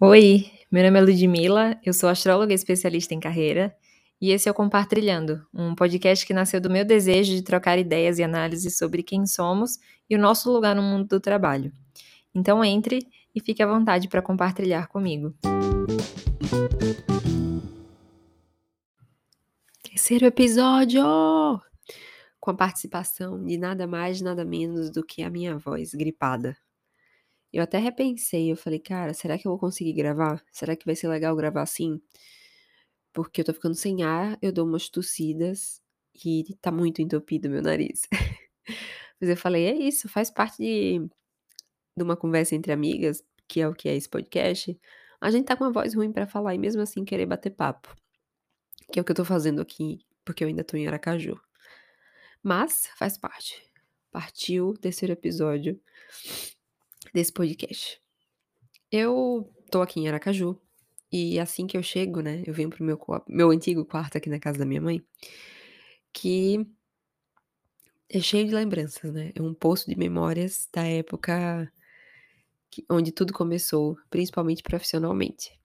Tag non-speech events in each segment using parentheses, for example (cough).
Oi, meu nome é Ludmila, eu sou astróloga especialista em carreira e esse é o Compartilhando, um podcast que nasceu do meu desejo de trocar ideias e análises sobre quem somos e o nosso lugar no mundo do trabalho. Então entre e fique à vontade para compartilhar comigo. Terceiro episódio! Com a participação de nada mais, nada menos do que a minha voz gripada. Eu até repensei, eu falei, cara, será que eu vou conseguir gravar? Será que vai ser legal gravar assim? Porque eu tô ficando sem ar, eu dou umas tossidas e tá muito entupido meu nariz. (laughs) Mas eu falei, é isso, faz parte de, de uma conversa entre amigas, que é o que é esse podcast. A gente tá com uma voz ruim para falar e mesmo assim querer bater papo. Que é o que eu tô fazendo aqui, porque eu ainda tô em Aracaju. Mas faz parte. Partiu o terceiro episódio desse podcast. Eu tô aqui em Aracaju e assim que eu chego, né, eu venho pro meu, meu antigo quarto aqui na casa da minha mãe, que é cheio de lembranças, né? É um poço de memórias da época que, onde tudo começou, principalmente profissionalmente.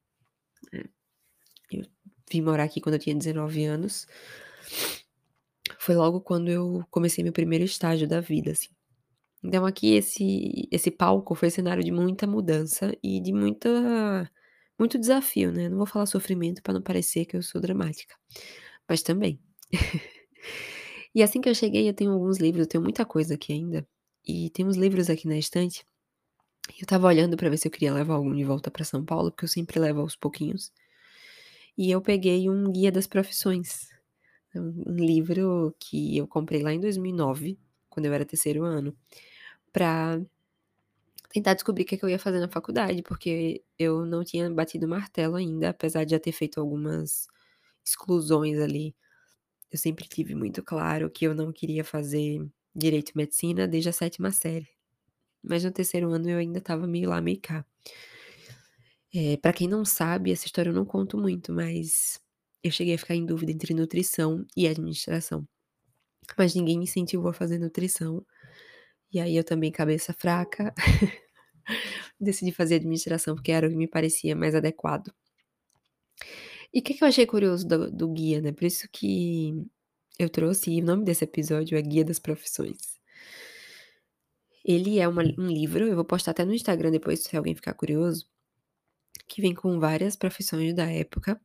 Né. Eu vim morar aqui quando eu tinha 19 anos. Foi logo quando eu comecei meu primeiro estágio da vida, assim. Então aqui esse esse palco foi cenário de muita mudança e de muita muito desafio, né, não vou falar sofrimento para não parecer que eu sou dramática, mas também. (laughs) E assim que eu cheguei eu tenho alguns livros, eu tenho muita coisa aqui ainda, e tem uns livros aqui na estante, eu estava olhando para ver se eu queria levar algum de volta para São Paulo, porque eu sempre levo aos pouquinhos. E eu peguei um guia das profissões, um livro que eu comprei lá em 2009, quando eu era terceiro ano para tentar descobrir o que, é que eu ia fazer na faculdade, porque eu não tinha batido martelo ainda, apesar de já ter feito algumas exclusões ali. Eu sempre tive muito claro que eu não queria fazer direito e medicina desde a sétima série. Mas no terceiro ano eu ainda estava meio lá, meio cá. É, para quem não sabe, essa história eu não conto muito, mas eu cheguei a ficar em dúvida entre nutrição e administração. Mas ninguém me incentivou a fazer nutrição. E aí eu também, cabeça fraca, (laughs) decidi fazer administração porque era o que me parecia mais adequado. E o que, que, eu achei curioso do, do, guia, né? Por isso que eu trouxe, e o nome desse episódio é Guia das Profissões. Ele é uma, um livro, eu vou postar até no Instagram depois, se alguém ficar curioso, que vem com várias profissões da época.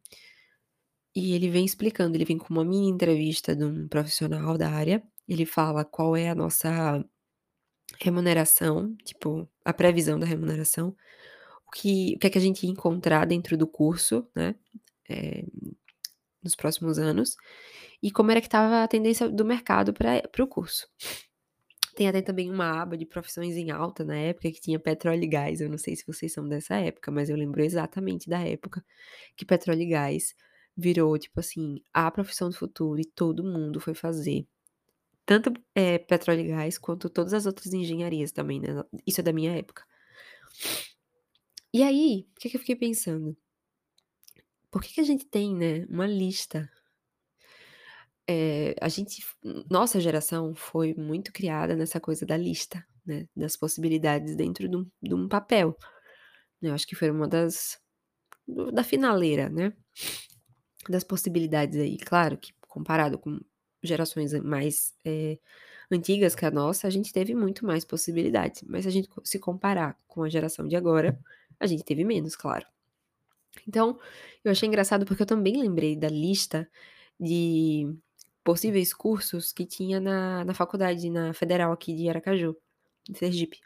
E ele vem explicando, ele vem com uma mini entrevista de um profissional da área. Ele fala qual é a nossa remuneração, tipo, a previsão da remuneração, o que, o que é que a gente ia encontrar dentro do curso, né, é, nos próximos anos, e como era que estava a tendência do mercado para o curso. Tem até também uma aba de profissões em alta na época que tinha petróleo e gás. Eu não sei se vocês são dessa época, mas eu lembro exatamente da época que petróleo e gás virou, tipo assim, a profissão do futuro e todo mundo foi fazer tanto é, petróleo e gás, quanto todas as outras engenharias também, né? Isso é da minha época. E aí, o que, que eu fiquei pensando? Por que, que a gente tem, né, uma lista? É, a gente, nossa geração foi muito criada nessa coisa da lista, né? Das possibilidades dentro de um, de um papel. Eu acho que foi uma das. da finaleira, né? Das possibilidades aí. Claro que comparado com gerações mais é, antigas que a nossa, a gente teve muito mais possibilidades. Mas se a gente se comparar com a geração de agora, a gente teve menos, claro. Então, eu achei engraçado porque eu também lembrei da lista de possíveis cursos que tinha na, na faculdade, na federal aqui de Aracaju, em Sergipe.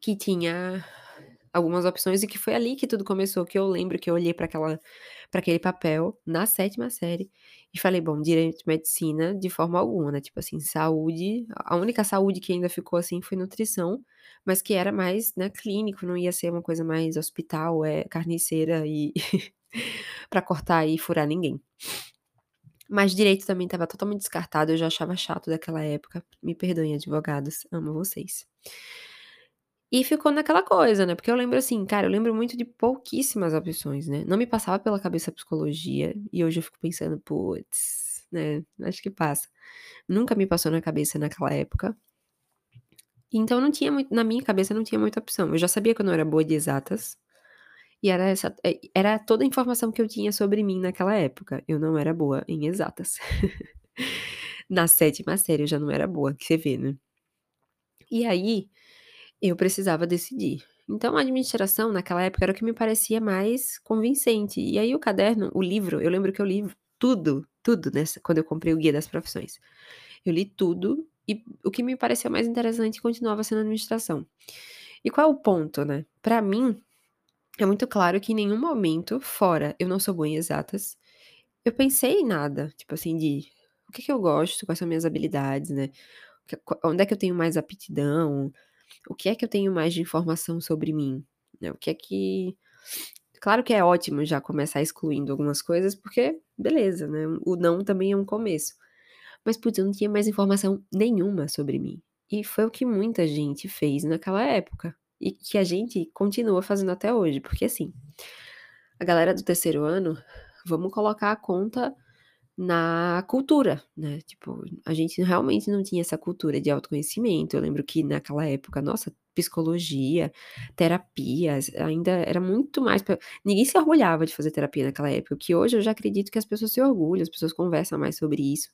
Que tinha algumas opções e que foi ali que tudo começou, que eu lembro que eu olhei para aquela para aquele papel na sétima série e falei, bom, direito de medicina de forma alguma, né? Tipo assim, saúde, a única saúde que ainda ficou assim foi nutrição, mas que era mais, né, clínico, não ia ser uma coisa mais hospital, é carniceira e (laughs) para cortar e furar ninguém. Mas direito também estava totalmente descartado, eu já achava chato daquela época. Me perdoem, advogados, amo vocês. E ficou naquela coisa, né? Porque eu lembro assim, cara, eu lembro muito de pouquíssimas opções, né? Não me passava pela cabeça a psicologia, e hoje eu fico pensando, putz, né? Acho que passa. Nunca me passou na cabeça naquela época. Então não tinha muito, na minha cabeça não tinha muita opção. Eu já sabia que eu não era boa de exatas. E era essa eh, era toda a informação que eu tinha sobre mim naquela época. Eu não era boa em exatas. (laughs) Na sétima série eu já não era boa, que você vê, né. E aí, eu precisava decidir. Então a administração naquela época era o que me parecia mais convincente. E aí o caderno, o livro, eu lembro que eu li tudo, tudo nessa quando eu comprei o Guia das Profissões. Eu li tudo e o que me pareceu mais interessante continuava sendo administração. E qual é o ponto, né? Para mim, é muito claro que em nenhum momento, fora eu não sou boa em exatas, eu pensei em nada, tipo assim, de o que, que eu gosto, quais são minhas habilidades, né? Onde é que eu tenho mais aptidão? O que é que eu tenho mais de informação sobre mim? Né? O que é que. Claro que é ótimo já começar excluindo algumas coisas, porque beleza, né? O não também é um começo. Mas, putz, eu não tinha mais informação nenhuma sobre mim. E foi o que muita gente fez naquela época. E que a gente continua fazendo até hoje. Porque, assim, a galera do terceiro ano, vamos colocar a conta na cultura, né? Tipo, a gente realmente não tinha essa cultura de autoconhecimento. Eu lembro que naquela época, nossa, psicologia, terapias, ainda era muito mais. Pra... Ninguém se orgulhava de fazer terapia naquela época, que hoje eu já acredito que as pessoas se orgulham, as pessoas conversam mais sobre isso.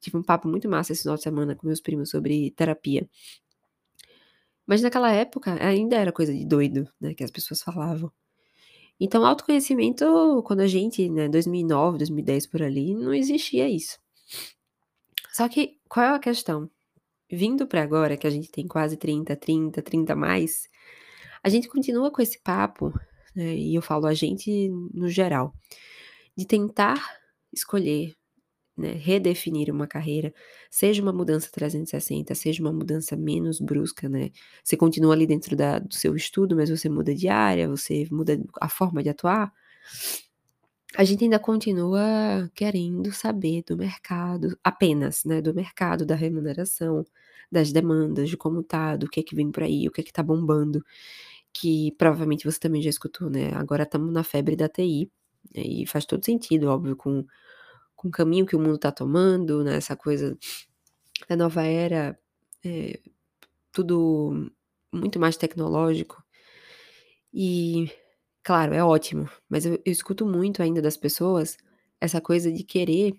tive um papo muito massa esse final de semana com meus primos sobre terapia. Mas naquela época ainda era coisa de doido, né? Que as pessoas falavam. Então, autoconhecimento, quando a gente, né, 2009, 2010 por ali, não existia isso. Só que, qual é a questão? Vindo para agora, que a gente tem quase 30, 30, 30 mais, a gente continua com esse papo, né, e eu falo a gente no geral, de tentar escolher né, redefinir uma carreira, seja uma mudança 360, seja uma mudança menos brusca, né? Você continua ali dentro da, do seu estudo, mas você muda de área, você muda a forma de atuar. A gente ainda continua querendo saber do mercado, apenas, né, do mercado, da remuneração, das demandas, de como tá, do que é que vem por aí, o que é que tá bombando, que provavelmente você também já escutou, né? Agora estamos na febre da TI, né, e faz todo sentido, óbvio, com com o caminho que o mundo está tomando, né, essa coisa da nova era, é, tudo muito mais tecnológico. E, claro, é ótimo, mas eu, eu escuto muito ainda das pessoas essa coisa de querer.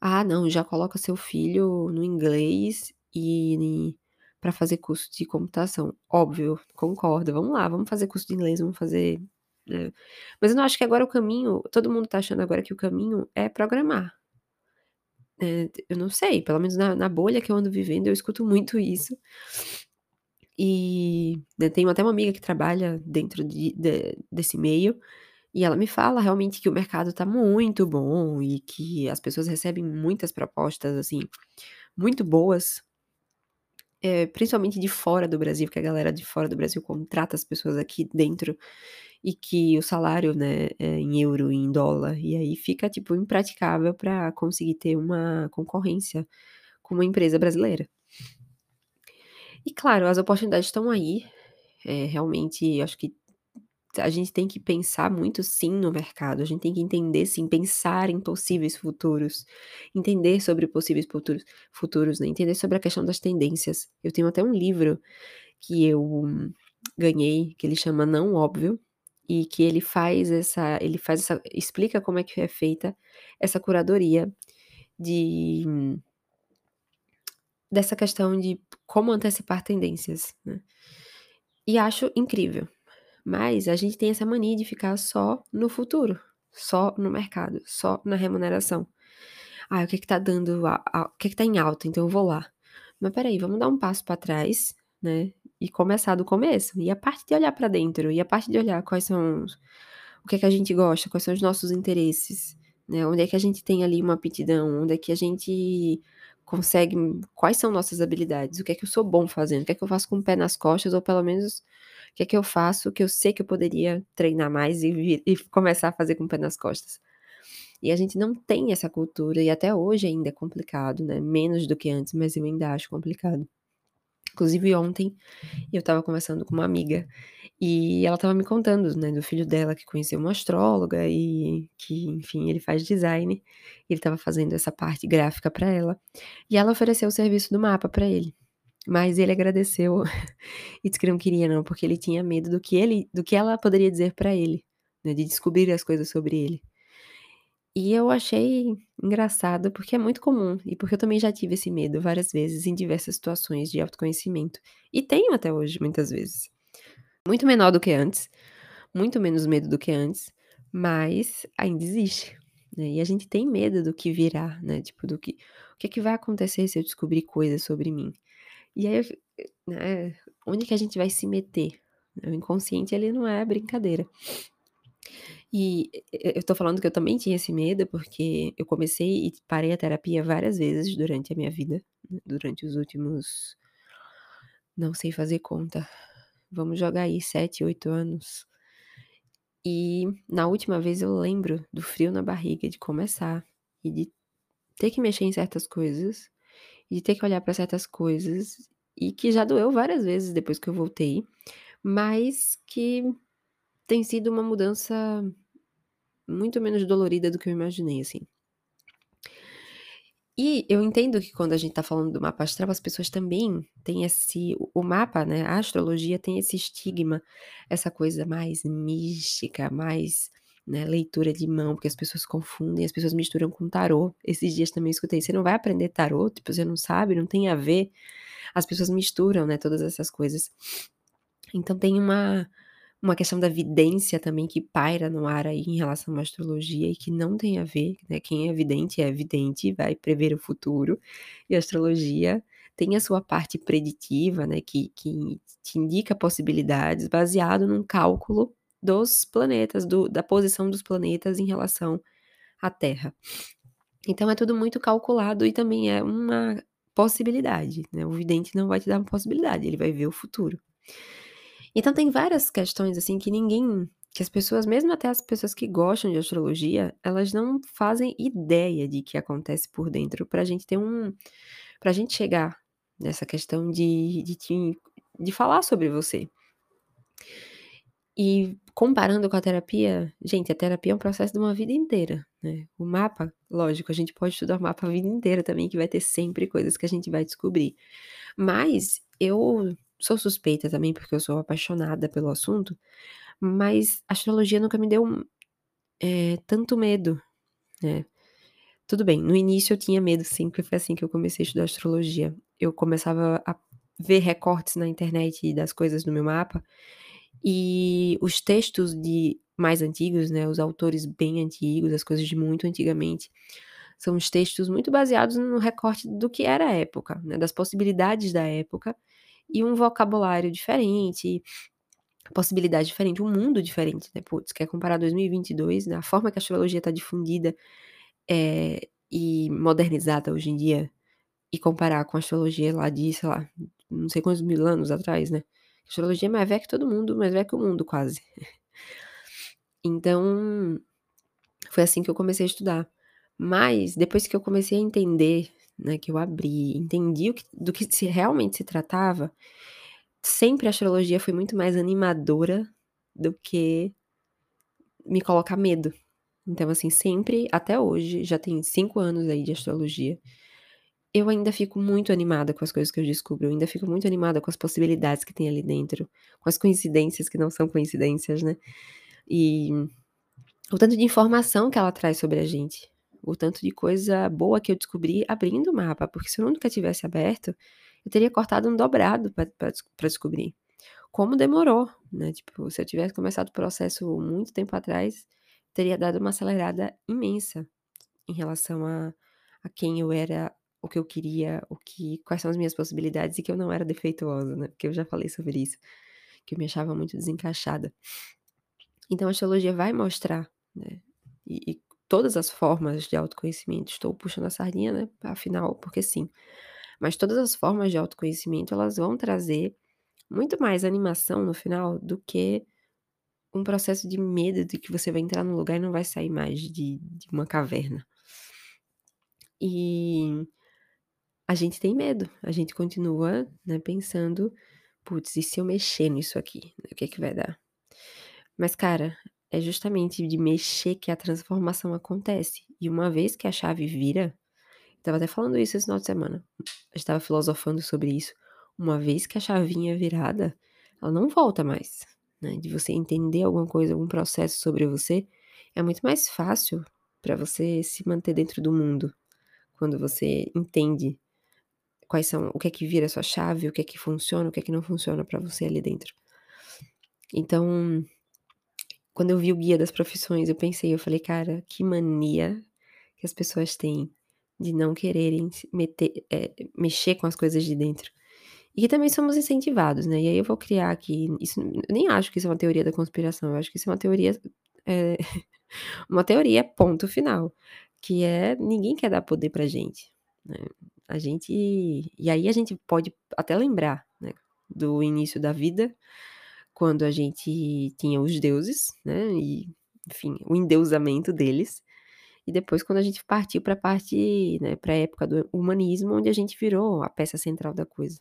Ah, não, já coloca seu filho no inglês e para fazer curso de computação. Óbvio, concordo. Vamos lá, vamos fazer curso de inglês, vamos fazer né. Mas eu não acho que agora o caminho todo mundo tá achando agora que o caminho é programar. Eh, eu não sei, pelo menos na na bolha que eu ando vivendo, eu escuto muito isso. E, eu tenho até uma amiga que trabalha dentro de de desse meio, e ela me fala realmente que o mercado tá muito bom e que as pessoas recebem muitas propostas, assim, muito boas. Eh, principalmente de fora do Brasil, que a galera de fora do Brasil contrata as pessoas aqui dentro e que o salário, né, é em euro e em dólar, e aí fica, tipo, impraticável para conseguir ter uma concorrência com uma empresa brasileira. E claro, as oportunidades estão aí, é, realmente acho que a gente tem que pensar muito sim no mercado, a gente tem que entender sim, pensar em possíveis futuros, entender sobre possíveis futuros, futuros né? entender sobre a questão das tendências. Eu tenho até um livro que eu ganhei, que ele chama Não Óbvio, e que ele faz essa ele faz essa explica como é que é feita essa curadoria de dessa questão de como antecipar tendências, né. E acho incrível, mas a gente tem essa mania de ficar só no futuro, só no mercado, só na remuneração. "Ah, o que que tá dando a a o que que tá em alta, então eu vou lá". Mas espera aí, vamos dar um passo para trás, né, e começar do começo. E a parte de olhar para dentro, e a parte de olhar quais são os, o que é que a gente gosta, quais são os nossos interesses, né? Onde é que a gente tem ali uma aptidão, onde é que a gente consegue, quais são nossas habilidades, o que é que eu sou bom fazendo, o que é que eu faço com o pé nas costas, ou pelo menos o que é que eu faço que eu sei que eu poderia treinar mais e, e começar a fazer com o pé nas costas. E a gente não tem essa cultura, e até hoje ainda é complicado, né? Menos do que antes, mas eu ainda acho complicado. Inclusive ontem eu estava conversando com uma amiga e ela estava me contando, né, do filho dela que conheceu uma astróloga e que, enfim, ele faz design. Ele estava fazendo essa parte gráfica para ela e ela ofereceu o serviço do mapa para ele. Mas ele agradeceu (laughs) e disse que não queria não, porque ele tinha medo do que ele do que ela poderia dizer pra ele, né, de descobrir as coisas sobre ele. E eu achei engraçado, porque é muito comum, e porque eu também já tive esse medo várias vezes em diversas situações de autoconhecimento, e tenho até hoje muitas vezes. Muito menor do que antes, muito menos medo do que antes, mas ainda existe, né, e a gente tem medo do que virá, né, tipo do que o que é que vai acontecer se eu descobrir coisas sobre mim. E aí né, onde que a gente vai se meter? O inconsciente ele não é brincadeira. E eu tô falando que eu também tinha esse medo, porque eu comecei e parei a terapia várias vezes durante a minha vida, durante os últimos não sei fazer conta, vamos jogar aí 7, 8 anos. E na última vez eu lembro do frio na barriga de começar e de ter que mexer em certas coisas, e de ter que olhar pra certas coisas, e que já doeu várias vezes depois que eu voltei, mas que tem sido uma mudança muito menos dolorida do que eu imaginei, assim. E eu entendo que quando a gente tá falando do mapa astral, as pessoas também têm esse o mapa, né, a astrologia tem esse estigma, essa coisa mais mística, mais, né, leitura de mão, porque as pessoas confundem, as pessoas misturam com tarô. Esses dias também escutei: "Você não vai aprender tarô? Tipo, você não sabe, não tem a ver?". As pessoas misturam, né, todas essas coisas. Então tem uma uma questão da vidência também que paira no ar aí em relação à astrologia e que não tem a ver, né, quem é vidente é vidente, vai prever o futuro, e a astrologia tem a sua parte preditiva, né, que que te indica possibilidades baseado num cálculo dos planetas, do da posição dos planetas em relação à Terra. Então é tudo muito calculado e também é uma possibilidade, né, o vidente não vai te dar uma possibilidade, ele vai ver o futuro. Então tem várias questões, assim, que ninguém que as pessoas, mesmo até as pessoas que gostam de astrologia, elas não fazem ideia de que acontece por dentro pra gente ter um pra gente chegar nessa questão de de te de falar sobre você. E comparando com a terapia, gente, a terapia é um processo de uma vida inteira, né. O mapa, lógico, a gente pode estudar o mapa a vida inteira também, que vai ter sempre coisas que a gente vai descobrir. Mas eu sou suspeita também, porque eu sou apaixonada pelo assunto, mas a astrologia nunca me deu, eh, tanto medo, né. Tudo bem, no início eu tinha medo, sempre foi assim que eu comecei a estudar astrologia. Eu começava a ver recortes na internet das coisas do meu mapa, e os textos de mais antigos, né, os autores bem antigos, as coisas de muito antigamente, são os textos muito baseados no recorte do que era a época, né, das possibilidades da época, e um vocabulário diferente, possibilidade diferente, um mundo diferente, né, putz, quer comparar 2022, né, a forma que a astrologia tá difundida, eh, e modernizada hoje em dia, e comparar com a astrologia lá de, sei lá, não sei quantos 1000 anos atrás, né. A astrologia é mais velha que todo mundo, mais velha que o mundo quase. Então, foi assim que eu comecei a estudar. Mas depois que eu comecei a entender, né, que eu abri, entendi que do que se realmente se tratava, sempre a astrologia foi muito mais animadora do que me colocar medo. Então, assim, sempre, até hoje, já tem 5 anos aí de astrologia, eu ainda fico muito animada com as coisas que eu descubro, eu ainda fico muito animada com as possibilidades que tem ali dentro, com as coincidências que não são coincidências, né. E o tanto de informação que ela traz sobre a gente, o tanto de coisa boa que eu descobri abrindo o mapa, porque se eu nunca tivesse aberto, eu teria cortado um dobrado pra descobrir. Como demorou, né, tipo, se eu tivesse começado o processo muito tempo atrás, teria dado uma acelerada imensa em relação a a quem eu era, o que eu queria, o que quais são as minhas possibilidades e que eu não era defeituosa, né, porque eu já falei sobre isso, que eu me achava muito desencaixada. Então a astrologia vai mostrar, né, e e todas as formas de autoconhecimento, estou puxando a sardinha, né, afinal, porque sim. Mas todas as formas de autoconhecimento, elas vão trazer muito mais animação no final do que um processo de medo de que você vai entrar num lugar e não vai sair mais de de uma caverna. E a gente tem medo, a gente continua, né, pensando: "Putz, e se eu mexer nisso aqui, o que que vai dar?". Mas cara, é justamente de mexer que a transformação acontece, e uma vez que a chave vira, estava até falando isso esse final de semana, estava filosofando sobre isso, uma vez que a chavinha é virada, ela não volta mais. Né? De você entender alguma coisa, algum processo sobre você, é muito mais fácil para você se manter dentro do mundo quando você entende quais são, o que é que vira a sua chave, o que é que funciona, o que é que não funciona para você ali dentro. Então, quando eu vi o guia das profissões, eu pensei, eu falei, cara, que mania que as pessoas têm de não quererem meter, é, mexer com as coisas de dentro. E que também somos incentivados, né? E aí eu vou criar aqui. Isso, eu nem acho que isso é uma teoria da conspiração, eu acho que isso é uma teoria. É, (laughs) uma teoria, ponto final. Que é ninguém quer dar poder pra gente. Né? A gente. E aí a gente pode até lembrar, né? Do início da vida, quando a gente tinha os deuses, né? E, enfim, o endeusamento deles. E depois, quando a gente partiu para a parte, né, para a época do humanismo, onde a gente virou a peça central da coisa.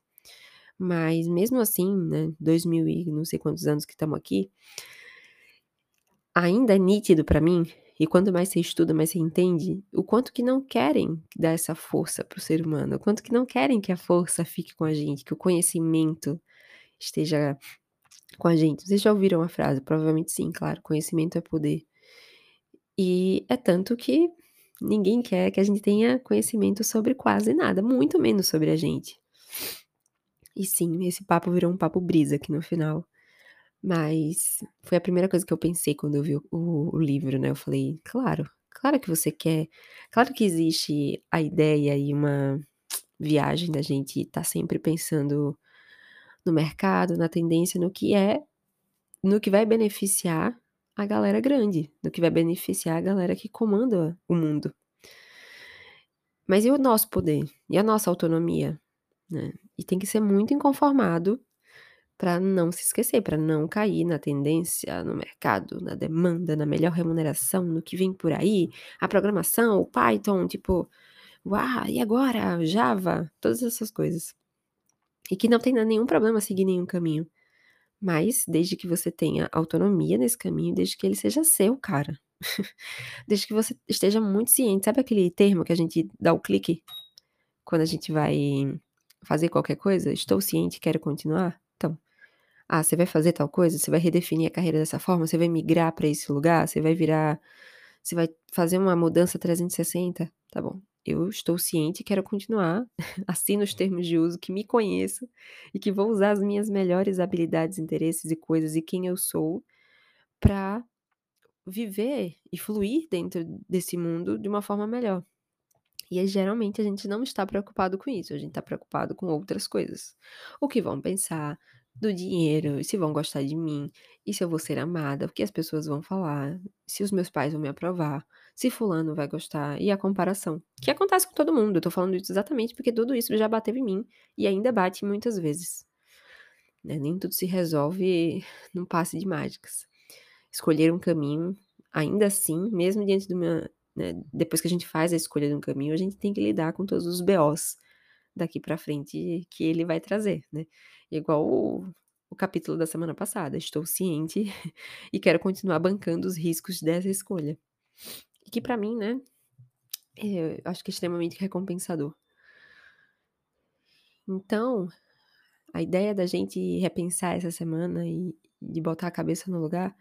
Mas mesmo assim, né, 2000 e não sei quantos anos que estamos aqui, ainda é nítido para mim, e quanto mais você estuda, mais você entende, o quanto que não querem dar essa força para o ser humano, o quanto que não querem que a força fique com a gente, que o conhecimento esteja com a gente. Vocês já ouviram a frase? Provavelmente sim, claro, conhecimento é poder. E é tanto que ninguém quer que a gente tenha conhecimento sobre quase nada, muito menos sobre a gente. E sim, esse papo virou um papo brisa aqui no final. Mas foi a primeira coisa que eu pensei quando eu vi o, o, livro, né? Eu falei, claro, claro que você quer. Claro que existe a ideia e uma viagem da gente estar tá sempre pensando no mercado, na tendência, no que é, no que vai beneficiar a galera grande, no que vai beneficiar a galera que comanda o mundo. Mas e o nosso poder? E a nossa autonomia? Né? E tem que ser muito inconformado para não se esquecer, para não cair na tendência, no mercado, na demanda, na melhor remuneração, no que vem por aí, a programação, o Python, tipo, uau, e agora? Java, todas essas coisas. E que não tem nenhum problema seguir nenhum caminho. Mas desde que você tenha autonomia nesse caminho, desde que ele seja seu, cara. (laughs) desde que você esteja muito ciente. Sabe aquele termo que a gente dá o clique quando a gente vai fazer qualquer coisa? Estou ciente, quero continuar? Então, ah, você vai fazer tal coisa? Você vai redefinir a carreira dessa forma? Você vai migrar para esse lugar? Você vai virar. Você vai fazer uma mudança 360? Tá bom. Eu estou ciente e quero continuar. (laughs) Assino os termos de uso que me conheço e que vou usar as minhas melhores habilidades, interesses e coisas e quem eu sou para viver e fluir dentro desse mundo de uma forma melhor. E geralmente a gente não está preocupado com isso, a gente está preocupado com outras coisas. O que vão pensar do dinheiro, se vão gostar de mim, e se eu vou ser amada, o que as pessoas vão falar, se os meus pais vão me aprovar, se fulano vai gostar, e a comparação. Que acontece com todo mundo, eu tô falando isso exatamente porque tudo isso já bateu em mim e ainda bate muitas vezes. Né? Nem tudo se resolve num passe de mágicas. Escolher um caminho, ainda assim, mesmo diante do meu, né, depois que a gente faz a escolha de um caminho, a gente tem que lidar com todos os BOs daqui para frente que ele vai trazer, né? Igual o, o capítulo da semana passada. Estou ciente (laughs) e quero continuar bancando os riscos dessa escolha. Que para mim, né, é, acho que é extremamente recompensador. Então, a ideia da gente repensar essa semana e de botar a cabeça no lugar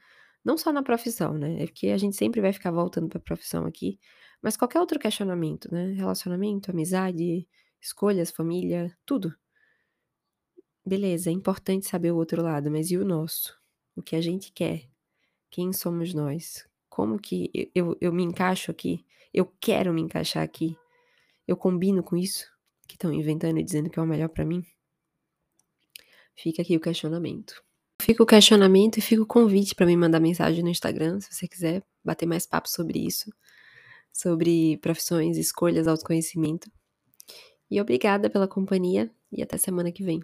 não só na profissão, né? É porque a gente sempre vai ficar voltando para a profissão aqui, mas qualquer outro questionamento, né? Relacionamento, amizade, escolhas, família, tudo. Beleza, é importante saber o outro lado, mas e o nosso? O que a gente quer? Quem somos nós? Como que eu, eu, me encaixo aqui? Eu quero me encaixar aqui? Eu combino com isso que estão inventando e dizendo que é o melhor para mim? Fica aqui o questionamento. Fica o questionamento e fica o convite para me mandar mensagem no Instagram, se você quiser bater mais papo sobre isso, sobre profissões, escolhas, autoconhecimento. E obrigada pela companhia e até semana que vem.